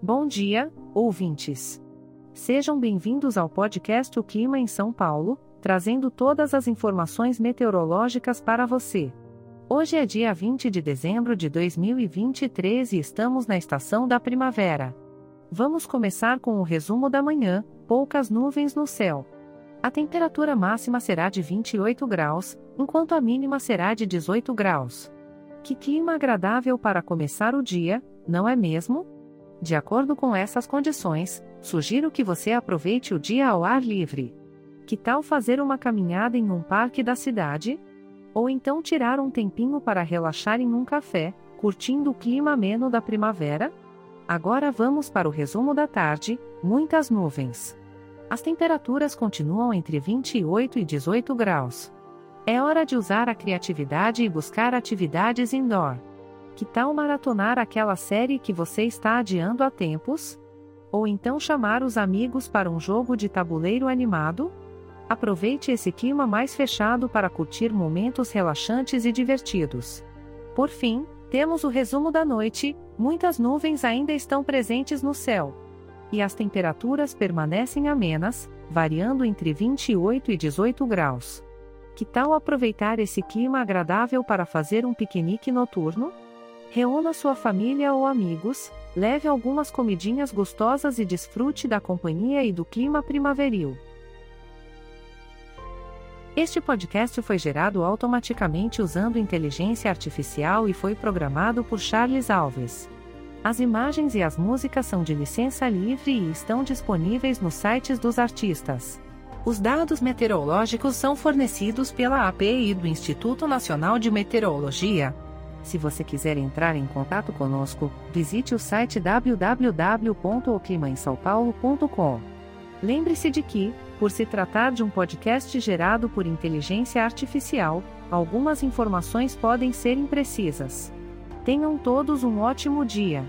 Bom dia, ouvintes. Sejam bem-vindos ao podcast O Clima em São Paulo, trazendo todas as informações meteorológicas para você. Hoje é dia 20 de dezembro de 2023 e estamos na estação da primavera. Vamos começar com o resumo da manhã: poucas nuvens no céu. A temperatura máxima será de 28 graus, enquanto a mínima será de 18 graus. Que clima agradável para começar o dia, não é mesmo? De acordo com essas condições, sugiro que você aproveite o dia ao ar livre. Que tal fazer uma caminhada em um parque da cidade? Ou então tirar um tempinho para relaxar em um café, curtindo o clima ameno da primavera? Agora vamos para o resumo da tarde: muitas nuvens. As temperaturas continuam entre 28 e 18 graus. É hora de usar a criatividade e buscar atividades indoor. Que tal maratonar aquela série que você está adiando há tempos? Ou então chamar os amigos para um jogo de tabuleiro animado? Aproveite esse clima mais fechado para curtir momentos relaxantes e divertidos. Por fim, temos o resumo da noite: muitas nuvens ainda estão presentes no céu. E as temperaturas permanecem amenas, variando entre 28 e 18 graus. Que tal aproveitar esse clima agradável para fazer um piquenique noturno? Reúna sua família ou amigos, leve algumas comidinhas gostosas e desfrute da companhia e do clima primaveril. Este podcast foi gerado automaticamente usando inteligência artificial e foi programado por Charles Alves. As imagens e as músicas são de licença livre e estão disponíveis nos sites dos artistas. Os dados meteorológicos são fornecidos pela API do Instituto Nacional de Meteorologia. Se você quiser entrar em contato conosco, visite o site www.oclimaemsaopaulo.com. Lembre-se de que, por se tratar de um podcast gerado por inteligência artificial, algumas informações podem ser imprecisas. Tenham todos um ótimo dia.